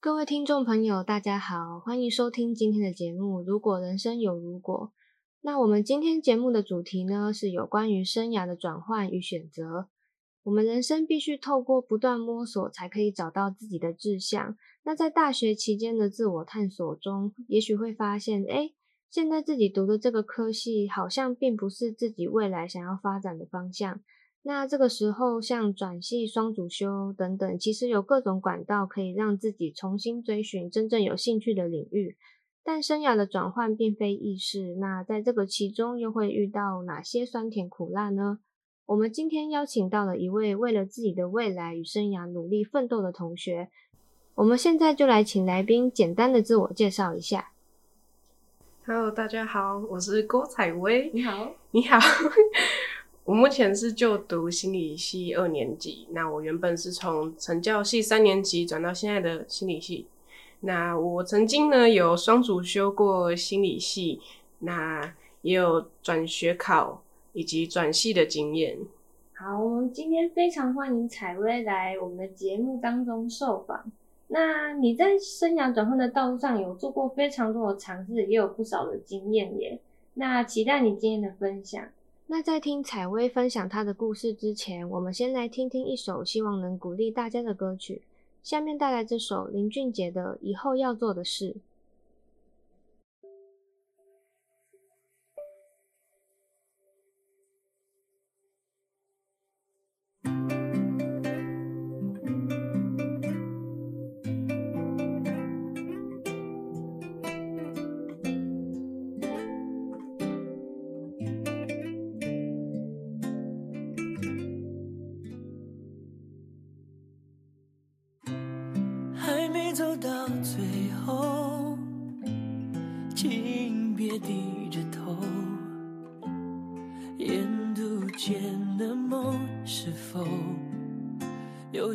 各位听众朋友，大家好，欢迎收听今天的节目《如果人生有如果》。那我们今天节目的主题呢，是有关于生涯的转换与选择。我们人生必须透过不断摸索，才可以找到自己的志向。那在大学期间的自我探索中，也许会发现，诶，现在自己读的这个科系，好像并不是自己未来想要发展的方向。那这个时候，像转系、双主修等等，其实有各种管道可以让自己重新追寻真正有兴趣的领域。但生涯的转换并非易事，那在这个其中又会遇到哪些酸甜苦辣呢？我们今天邀请到了一位为了自己的未来与生涯努力奋斗的同学，我们现在就来请来宾简单的自我介绍一下。Hello，大家好，我是郭采薇。你好，你好。我目前是就读心理系二年级，那我原本是从成教系三年级转到现在的心理系。那我曾经呢有双主修过心理系，那也有转学考以及转系的经验。好，我们今天非常欢迎采薇来我们的节目当中受访。那你在生涯转换的道路上有做过非常多的尝试，也有不少的经验耶。那期待你今天的分享。那在听采薇分享她的故事之前，我们先来听听一首希望能鼓励大家的歌曲。下面带来这首林俊杰的《以后要做的事》。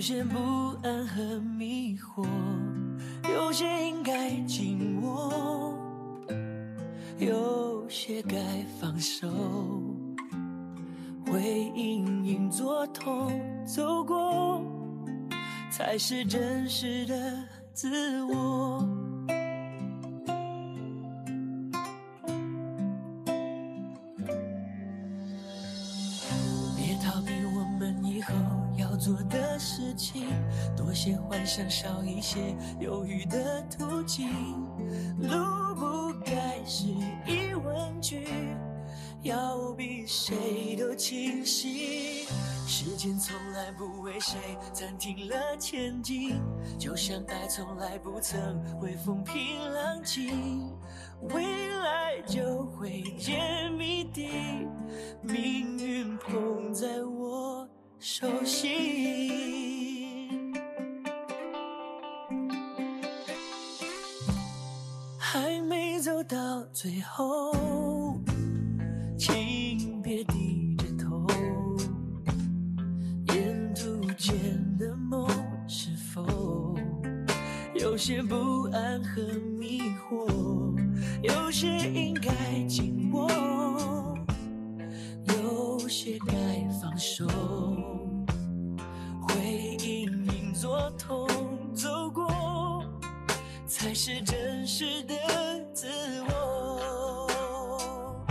有些不安和迷惑？有些应该紧握，有些该放手。会隐隐作痛，走过才是真实的。自我，情，多些幻想，少一些犹豫的途径。路不该是疑问句，要比谁都清晰。时间从来不为谁暂停了前进，就像爱从来不曾会风平浪静，未来就会揭谜底，命运捧在我手心，还没走到最后，请别低着头。沿途见的梦是否。有些不安和迷惑，有些应该紧握，有些该放手。才是真实的自我。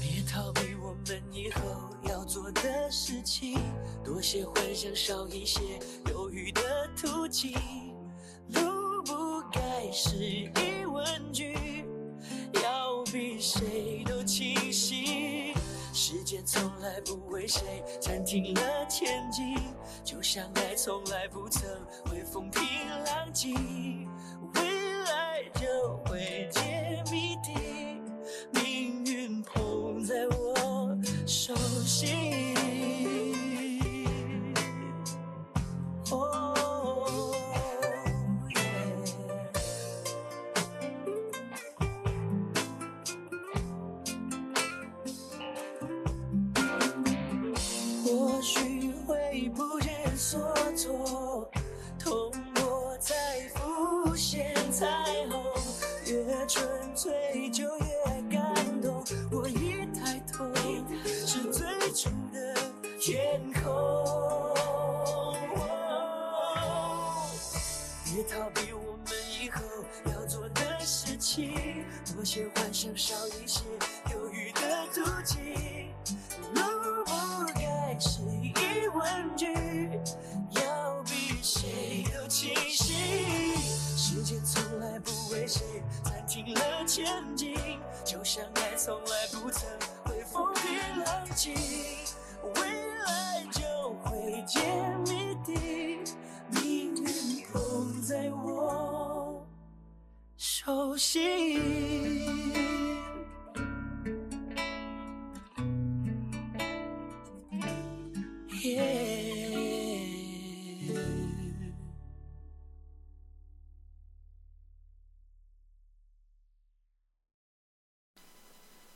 别逃避我们以后要做的事情，多些幻想，少一些犹豫的途径，路不该是一来不为谁暂停了前进，就像爱从来不曾会风平浪静，未来就会揭谜底，命运捧在我手心。的事情，多些幻想，少一些犹豫的途径。路不该是疑问句，要比谁都清晰。时间从来不为谁暂停了前进，就像爱从来不曾会风平浪静，未来就会揭谜底。命运捧在我手心。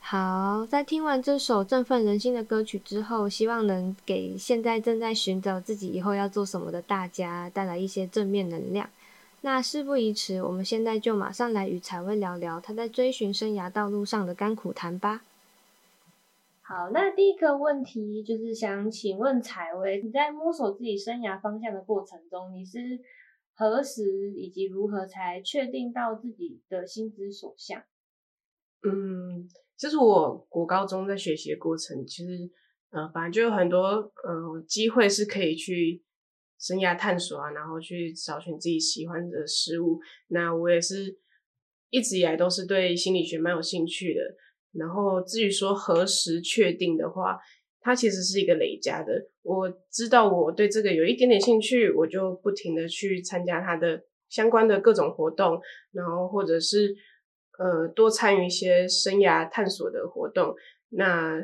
好，在听完这首振奋人心的歌曲之后，希望能给现在正在寻找自己以后要做什么的大家带来一些正面能量。那事不宜迟，我们现在就马上来与采薇聊聊她在追寻生涯道路上的甘苦谈吧。好，那第一个问题就是想请问采薇，你在摸索自己生涯方向的过程中，你是何时以及如何才确定到自己的心之所向？嗯。就是我国高中在学习的过程，其实呃，反正就有很多呃机会是可以去生涯探索啊，然后去找寻自己喜欢的事物。那我也是一直以来都是对心理学蛮有兴趣的。然后至于说何时确定的话，它其实是一个累加的。我知道我对这个有一点点兴趣，我就不停的去参加它的相关的各种活动，然后或者是。呃，多参与一些生涯探索的活动，那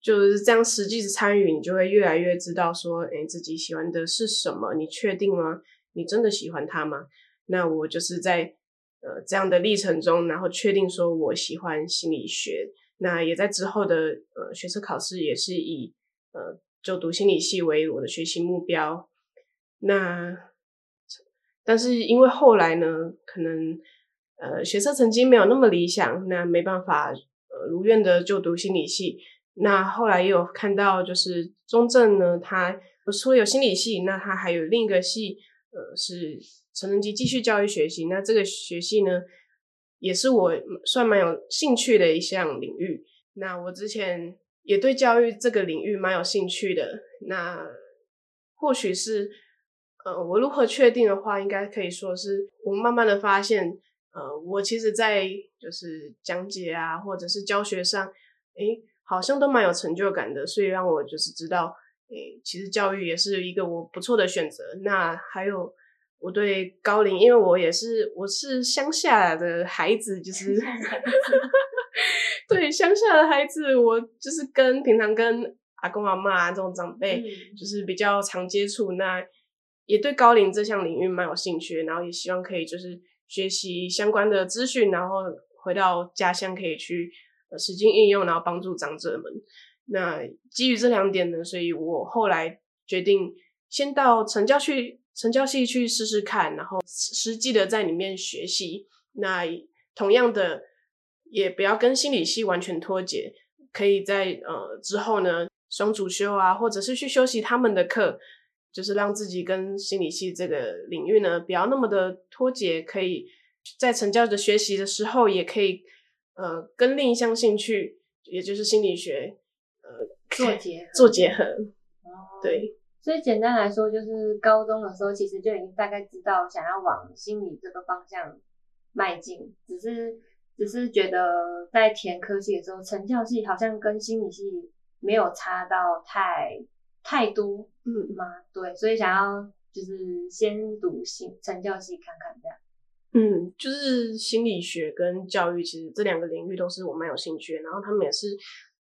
就是这样。实际的参与，你就会越来越知道说，哎，自己喜欢的是什么？你确定吗？你真的喜欢它吗？那我就是在呃这样的历程中，然后确定说我喜欢心理学。那也在之后的呃学测考试，也是以呃就读心理系为我的学习目标。那但是因为后来呢，可能。呃，学测成绩没有那么理想，那没办法，呃，如愿的就读心理系。那后来也有看到，就是中正呢，它除了有心理系，那它还有另一个系，呃，是成人及继续教育学系。那这个学系呢，也是我算蛮有兴趣的一项领域。那我之前也对教育这个领域蛮有兴趣的。那或许是，呃，我如何确定的话，应该可以说是我慢慢的发现。呃，我其实，在就是讲解啊，或者是教学上，诶，好像都蛮有成就感的，所以让我就是知道，诶，其实教育也是一个我不错的选择。那还有我对高龄，因为我也是我是乡下的孩子，就是 对乡下的孩子，我就是跟平常跟阿公阿妈啊这种长辈，就是比较常接触，那也对高龄这项领域蛮有兴趣，然后也希望可以就是。学习相关的资讯，然后回到家乡可以去呃实际应用，然后帮助长者们。那基于这两点呢，所以我后来决定先到成教去成教系去试试看，然后实际的在里面学习。那同样的，也不要跟心理系完全脱节，可以在呃之后呢双主修啊，或者是去修习他们的课。就是让自己跟心理系这个领域呢，不要那么的脱节，可以在成教的学习的时候，也可以呃跟另一项兴趣，也就是心理学呃做结合做结合。哦，对，所以简单来说，就是高中的时候其实就已经大概知道想要往心理这个方向迈进，只是只是觉得在填科系的时候，成教系好像跟心理系没有差到太。太多，嗯吗？对，所以想要就是先读心成教系看看这样。嗯，就是心理学跟教育其实这两个领域都是我蛮有兴趣的，然后他们也是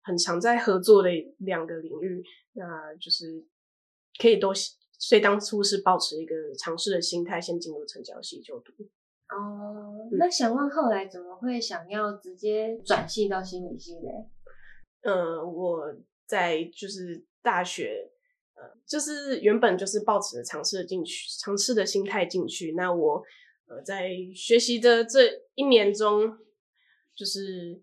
很常在合作的两个领域，那就是可以都，所以当初是抱持一个尝试的心态，先进入成教系就读。哦，那想问后来怎么会想要直接转系到心理系嘞？嗯，我在就是。大学，呃，就是原本就是抱持着尝试的进去，尝试的心态进去。那我，在学习的这一年中，就是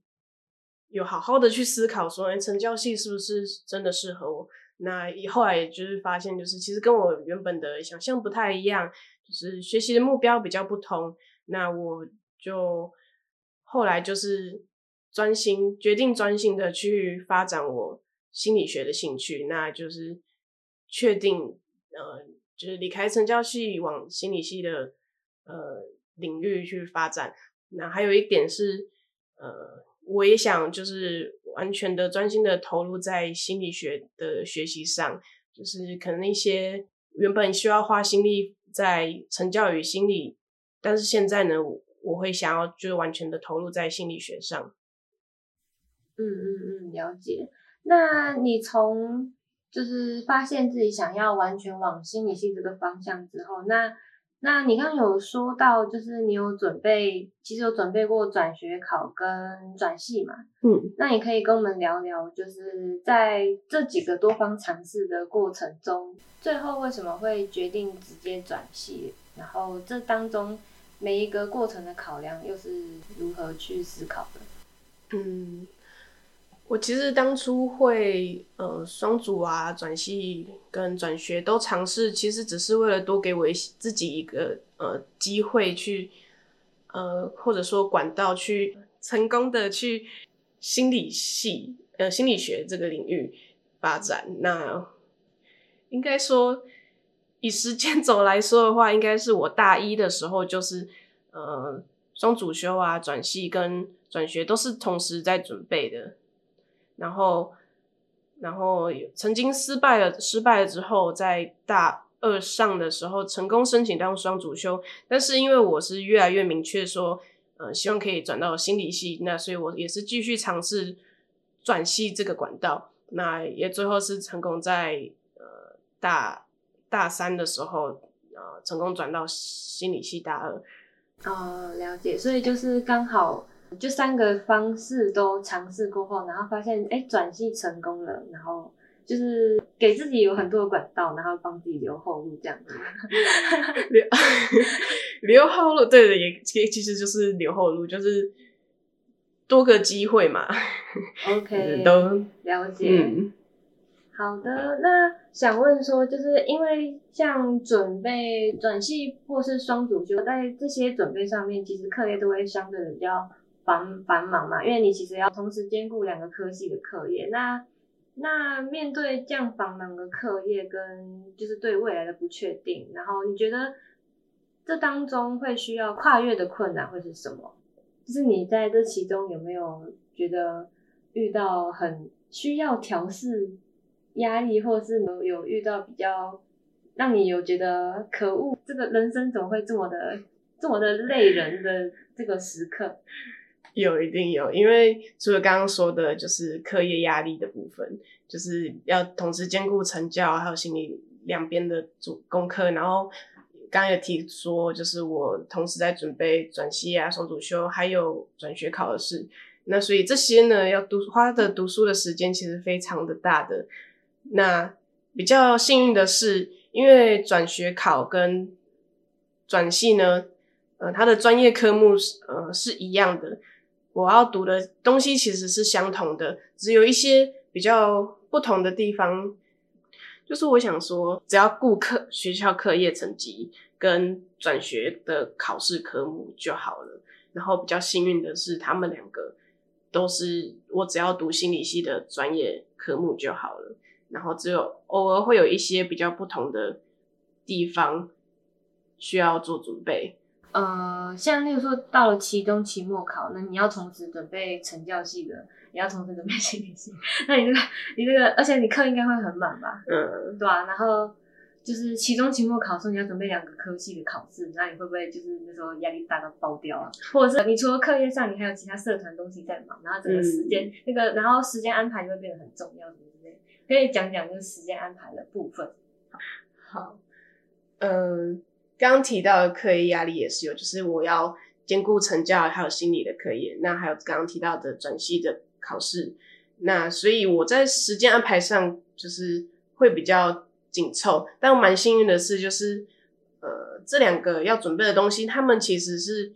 有好好的去思考说，哎，成教系是不是真的适合我？那以后来也就是发现，就是其实跟我原本的想象不太一样，就是学习的目标比较不同。那我就后来就是专心决定专心的去发展我心理学的兴趣，那就是确定呃，就是离开成教系往心理系的呃领域去发展。那还有一点是呃，我也想就是。完全的专心的投入在心理学的学习上，就是可能一些原本需要花心力在成教与心理，但是现在呢，我会想要就是完全的投入在心理学上。嗯嗯嗯，了解。那你从就是发现自己想要完全往心理系这个方向之后，那。那你刚刚有说到，就是你有准备，其实有准备过转学考跟转系嘛？嗯，那你可以跟我们聊聊，就是在这几个多方尝试的过程中，最后为什么会决定直接转系？然后这当中每一个过程的考量又是如何去思考的？嗯。我其实当初会呃双主啊转系跟转学都尝试，其实只是为了多给我一自己一个呃机会去呃或者说管道去成功的去心理系呃心理学这个领域发展。那应该说以时间轴来说的话，应该是我大一的时候就是呃双主修啊转系跟转学都是同时在准备的。然后，然后曾经失败了，失败了之后，在大二上的时候成功申请当双主修，但是因为我是越来越明确说，呃，希望可以转到心理系，那所以我也是继续尝试转系这个管道，那也最后是成功在呃大大三的时候，呃，成功转到心理系大二。哦，了解，所以就是刚好。就三个方式都尝试过后，然后发现哎，转系成功了，然后就是给自己有很多的管道，然后帮自己留后路这样子。留 留后路，对的，也其实就是留后路，就是多个机会嘛。OK，都了解。嗯、好的，那想问说，就是因为像准备转系或是双主修，在这些准备上面，其实课业都会相对的比较。繁繁忙嘛，因为你其实要同时兼顾两个科系的课业，那那面对这样繁忙的课业跟就是对未来的不确定，然后你觉得这当中会需要跨越的困难会是什么？就是你在这其中有没有觉得遇到很需要调试压力，或是有有遇到比较让你有觉得可恶，这个人生怎么会这么的这么的累人的这个时刻？有，一定有，因为除了刚刚说的，就是课业压力的部分，就是要同时兼顾成教还有心理两边的主功课。然后刚刚有提说，就是我同时在准备转系啊、双主修，还有转学考的事。那所以这些呢，要读花的读书的时间其实非常的大的。那比较幸运的是，因为转学考跟转系呢，呃，它的专业科目是呃是一样的。我要读的东西其实是相同的，只有一些比较不同的地方。就是我想说，只要顾课学校课业成绩跟转学的考试科目就好了。然后比较幸运的是，他们两个都是我只要读心理系的专业科目就好了。然后只有偶尔会有一些比较不同的地方需要做准备。呃，像例如说到了期中、期末考，那你要同时准备成教系的，也要同时准备心理系。那你这个，你这个，而且你课应该会很满吧？嗯，对啊。然后就是期中、期末考的时候，你要准备两个科系的考试，那你会不会就是那时候压力大到爆掉啊？或者是你除了课业上，你还有其他社团东西在忙，然后整个时间、嗯、那个，然后时间安排就会变得很重要，什么之类。可以讲讲就是时间安排的部分。好，嗯。刚提到的课业压力也是有，就是我要兼顾成教还有心理的课业，那还有刚刚提到的转系的考试，那所以我在时间安排上就是会比较紧凑。但我蛮幸运的是，就是呃这两个要准备的东西，他们其实是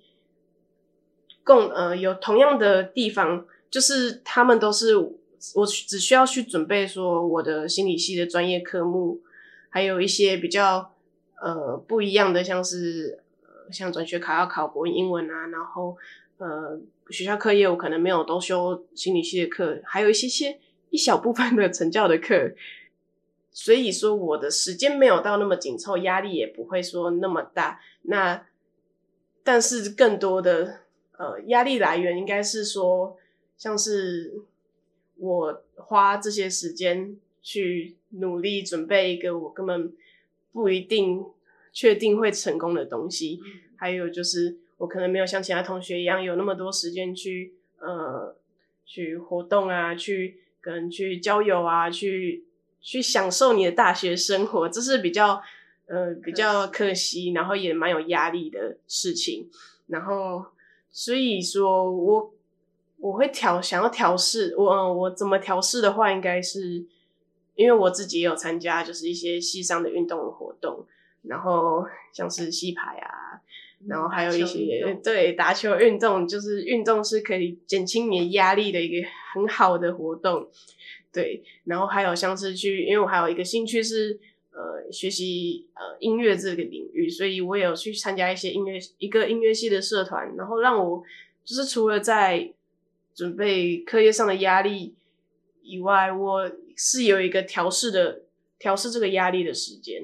共呃有同样的地方，就是他们都是我只需要去准备说我的心理系的专业科目，还有一些比较呃不一样的，像是像转学考要考国英文啊，然后呃学校课业我可能没有都修心理系的课，还有一些些一小部分的成教的课，所以说我的时间没有到那么紧凑，压力也不会说那么大。那但是更多的呃压力来源应该是说像是。我花这些时间去努力准备一个我根本不一定确定会成功的东西，还有就是我可能没有像其他同学一样有那么多时间去呃去活动啊，去跟去交友啊，去去享受你的大学生活，这是比较呃比较可惜，然后也蛮有压力的事情。然后所以说我。我会调，想要调试我，嗯我怎么调试的话，应该是因为我自己也有参加，就是一些系上的运动的活动，然后像是戏排啊，然后还有一些对打球运动，就是运动是可以减轻你的压力的一个很好的活动，对，然后还有像是去，因为我还有一个兴趣是呃学习呃音乐这个领域，所以我也有去参加一些音乐一个音乐系的社团，然后让我就是除了在准备课业上的压力以外，我是有一个调试的调试这个压力的时间，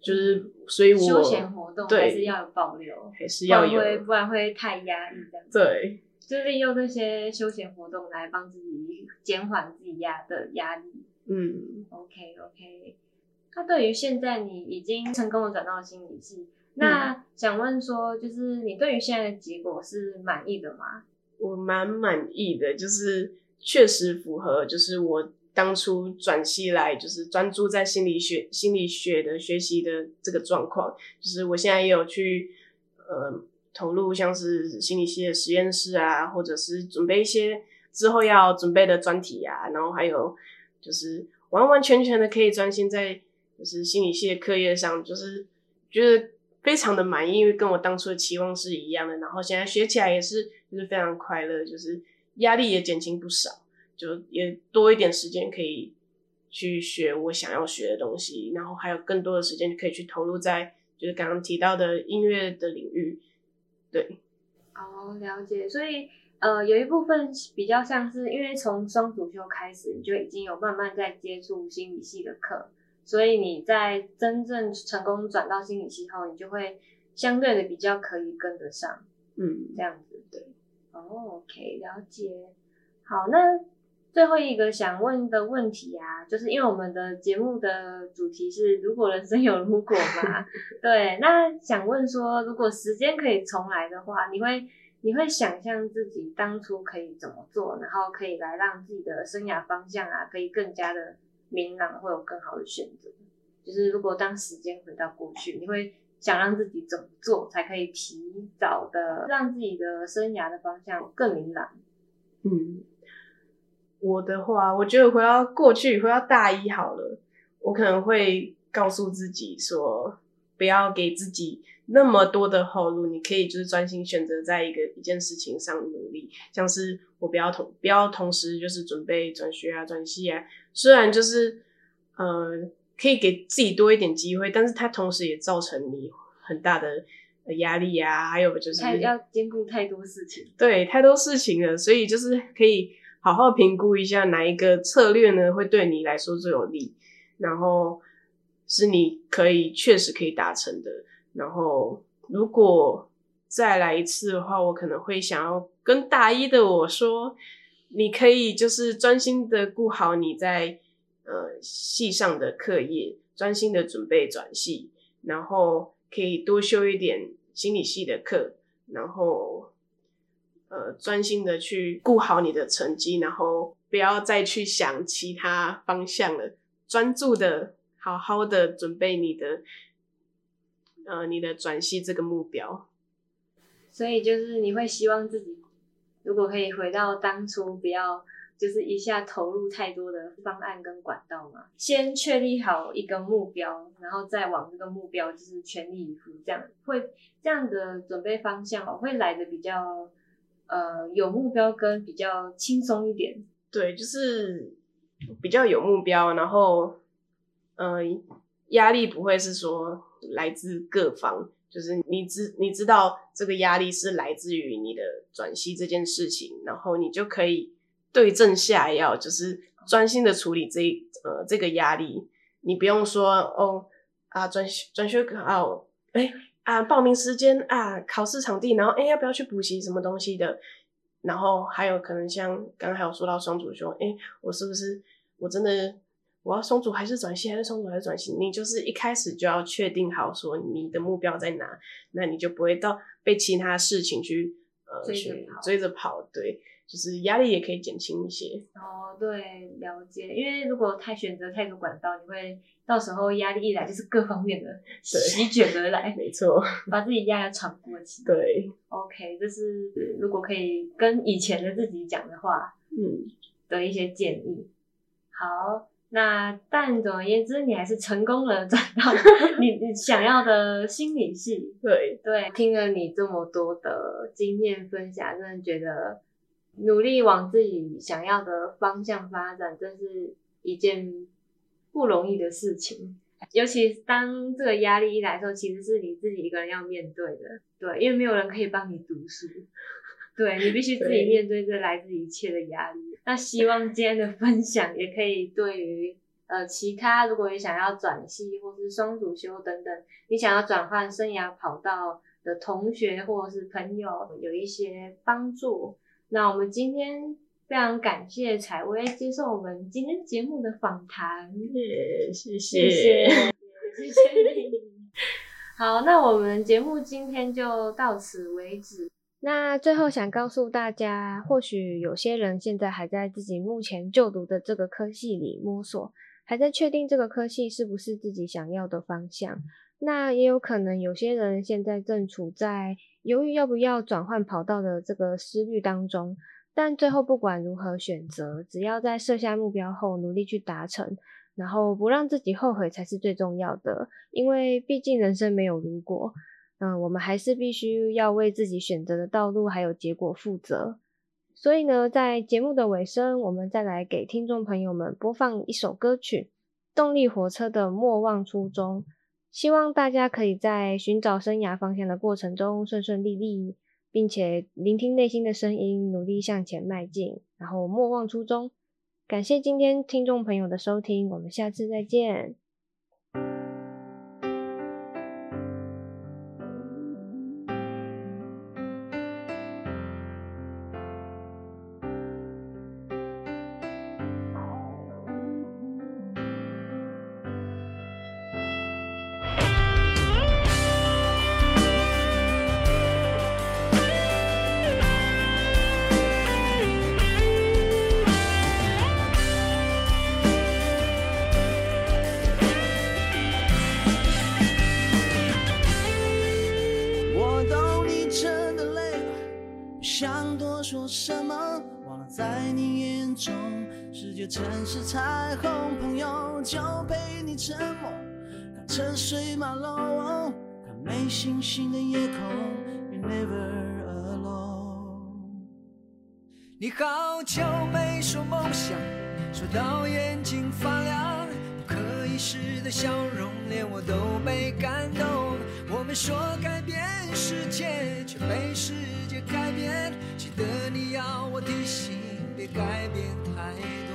就是所以我休闲活动还是要有保留，还是要有，不然会不然会太压抑这样。对，就利用这些休闲活动来帮自己减缓自己压的压力。嗯，OK OK。那对于现在你已经成功的转到了心理系，那想问说，就是你对于现在的结果是满意的吗？我蛮满意的，就是确实符合，就是我当初转系来，就是专注在心理学、心理学的学习的这个状况。就是我现在也有去呃投入，像是心理系的实验室啊，或者是准备一些之后要准备的专题啊，然后还有就是完完全全的可以专心在就是心理系的课业上，就是觉得非常的满意，因为跟我当初的期望是一样的。然后现在学起来也是。就是非常快乐，就是压力也减轻不少，就也多一点时间可以去学我想要学的东西，然后还有更多的时间可以去投入在就是刚刚提到的音乐的领域。对，哦，了解。所以呃，有一部分比较像是因为从双主修开始，你就已经有慢慢在接触心理系的课，所以你在真正成功转到心理系后，你就会相对的比较可以跟得上，嗯，这样子，对。哦、oh，OK，了解。好，那最后一个想问的问题啊，就是因为我们的节目的主题是“如果人生有如果”嘛，对。那想问说，如果时间可以重来的话，你会你会想象自己当初可以怎么做，然后可以来让自己的生涯方向啊，可以更加的明朗，会有更好的选择。就是如果当时间回到过去，你会。想让自己怎么做才可以提早的让自己的生涯的方向更明朗？嗯，我的话，我觉得回到过去，回到大一好了，我可能会告诉自己说，不要给自己那么多的后路，你可以就是专心选择在一个一件事情上努力，像是我不要同不要同时就是准备转学啊、转系啊，虽然就是呃。可以给自己多一点机会，但是它同时也造成你很大的压力啊，还有就是要兼顾太多事情，对，太多事情了，所以就是可以好好评估一下哪一个策略呢，会对你来说最有利，然后是你可以确实可以达成的。然后如果再来一次的话，我可能会想要跟大一的我说，你可以就是专心的顾好你在。呃，系上的课业，专心的准备转系，然后可以多修一点心理系的课，然后呃，专心的去顾好你的成绩，然后不要再去想其他方向了，专注的好好的准备你的呃你的转系这个目标。所以就是你会希望自己如果可以回到当初，不要。就是一下投入太多的方案跟管道嘛，先确立好一个目标，然后再往这个目标就是全力以赴，这样会这样的准备方向哦会来的比较呃有目标跟比较轻松一点。对，就是比较有目标，然后，嗯、压力不会是说来自各方，就是你知你知道这个压力是来自于你的转系这件事情，然后你就可以对症下药，就是专心的处理这呃这个压力，你不用说哦啊转转学考，哎、哦、啊报名时间啊考试场地，然后哎要不要去补习什么东西的。然后还有可能像刚刚还有说到双主修，哎，我是不是我真的我要双主还是转系还是双主还是转系？你就是一开始就要确定好说你的目标在哪，那你就不会到被其他事情去呃去，追着跑，对，就是压力也可以减轻一些。哦，对，了解，因为如果太选择太多管道，你会。到时候压力一来，就是各方面的席卷而来，没错，把自己压得喘不过气。对，OK，这是如果可以跟以前的自己讲的话，嗯，的一些建议。好，那但总而言之，你还是成功了 转到 你你想要的心理系。对对，听了你这么多的经验分享，真的觉得努力往自己想要的方向发展，真是一件。不容易的事情，尤其当这个压力一来的时候，其实是你自己一个人要面对的。对，因为没有人可以帮你读书，对，你必须自己面对这来自一切的压力。那希望今天的分享也可以对于呃其他如果也想要转系或是双主修等等，你想要转换生涯跑道的同学或者是朋友有一些帮助。那我们今天。非常感谢采薇接受我们今天节目的访谈，谢谢，谢谢，谢谢你。好，那我们节目今天就到此为止。那最后想告诉大家，或许有些人现在还在自己目前就读的这个科系里摸索，还在确定这个科系是不是自己想要的方向。那也有可能有些人现在正处在犹豫要不要转换跑道的这个思虑当中。但最后不管如何选择，只要在设下目标后努力去达成，然后不让自己后悔才是最重要的。因为毕竟人生没有如果，嗯，我们还是必须要为自己选择的道路还有结果负责。所以呢，在节目的尾声，我们再来给听众朋友们播放一首歌曲《动力火车》的《莫忘初衷》，希望大家可以在寻找生涯方向的过程中顺顺利利。并且聆听内心的声音，努力向前迈进，然后莫忘初衷。感谢今天听众朋友的收听，我们下次再见。城市彩虹，朋友就陪你沉默，看车水马龙，看没星星的夜空，You're never alone。你好久没说梦想，说到眼睛发亮，不可一世的笑容，连我都被感动。我们说改变世界，却被世界改变。记得你要我提醒，别改变太多。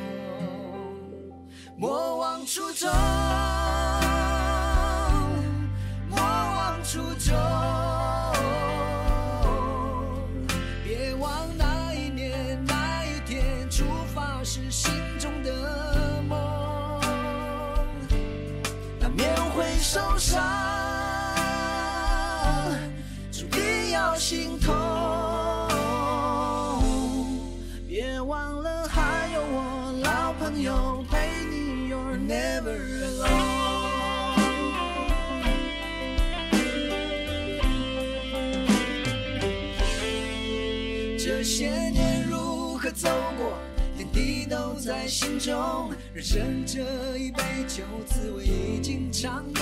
莫忘初衷，莫忘初衷，别忘那一年那一天出发时心中的梦，难免会受伤，些年如何走过，点滴都在心中。人生这一杯酒，滋味已经尝够。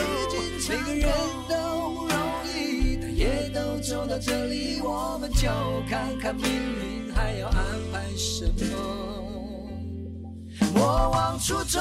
每个人都不容易，但也都走到这里，我们就看看命运还要安排什么。莫忘初衷，